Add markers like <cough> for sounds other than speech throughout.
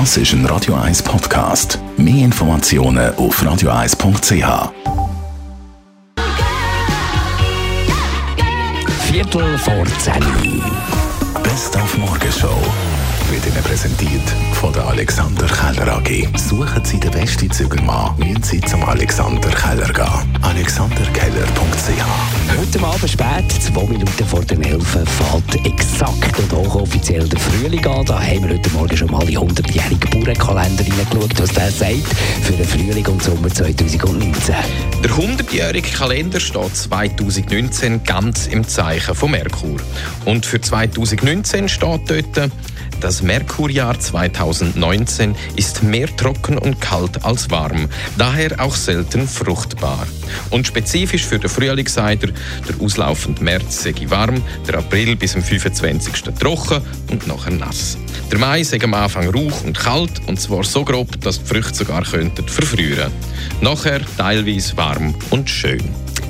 Das ist ein Radio 1 Podcast. Mehr Informationen auf radio1.ch. Viertel vor 10. Best auf Morgenshow wird Ihnen präsentiert von der Alexander Keller AG. Suchen Sie den besten Zügelmann, müssen Sie zum Alexander Keller gehen. alexanderkeller.ch Heute Abend spät, zwei Minuten vor den 11 fällt exakt und hochoffiziell der Frühling an. Da haben wir heute Morgen schon mal die 100-jährige Bauernkalender reingeschaut, was der sagt für den Frühling und Sommer 2019. Der 100-jährige Kalender steht 2019 ganz im Zeichen von Merkur. Und für 2019 steht dort, das Merkurjahr 2019 ist mehr trocken und kalt als warm, daher auch selten fruchtbar. Und spezifisch für den Frühling er, der auslaufende März sei warm, der April bis zum 25. trocken und nachher nass. Der Mai sei am Anfang rauch und kalt, und zwar so grob, dass die Früchte sogar könnten verfrieren. Nachher teilweise warm und schön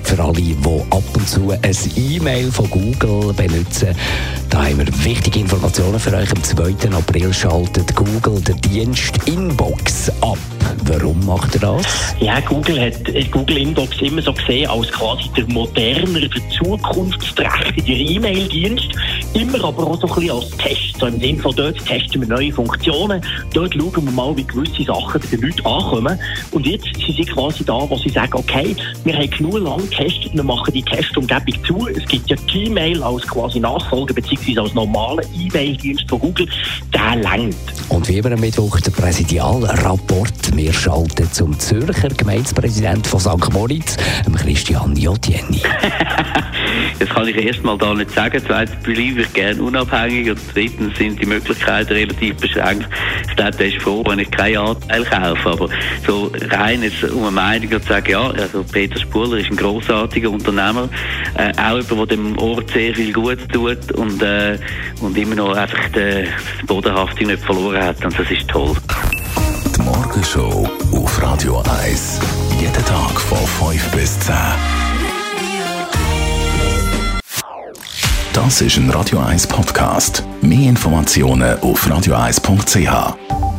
für alle, die ab und zu ein E-Mail von Google benutzen. Da haben wir wichtige Informationen für euch. Am 2. April schaltet Google den Dienst Inbox ab. Warum macht er das? Ja, Google hat Google Inbox immer so gesehen als quasi der modernere, der zukunftsträchtige E-Mail-Dienst. Immer aber auch so ein bisschen als Test. So im Sinne von dort testen wir neue Funktionen. Dort schauen wir mal, wie gewisse Sachen bei den Leuten ankommen. Und jetzt sind sie quasi da, wo sie sagen, okay, wir haben genug lang getestet, wir machen die Testumgebung zu. Es gibt ja Gmail als quasi Nachfolger beziehungsweise als normaler E-Mail-Dienst von Google. Der längt. Und wie immer am Mittwoch der Präsidialrapport. Wir schalten zum Zürcher Gemeindepräsident von St. Moritz, Christian Jotieni. <laughs> das kann ich erstmal da nicht sagen. Zweitens bleibe ich gerne unabhängig und drittens sind die Möglichkeiten relativ beschränkt. Ich denke, ist froh, wenn ich keinen Anteil kaufe. Aber so rein jetzt um eine Meinung zu sagen, ja, also Peter Spuler ist ein grossartiger Unternehmer, äh, auch jemand, der dem Ort sehr viel gut tut und, äh, und immer noch einfach die, die Bodenhaftung nicht verloren hat. Und das ist toll. Die Morgenshow auf Radio 1. Jeden Tag von 5 bis 10. Das ist ein Radio 1 Podcast. Mehr Informationen auf radio1.ch.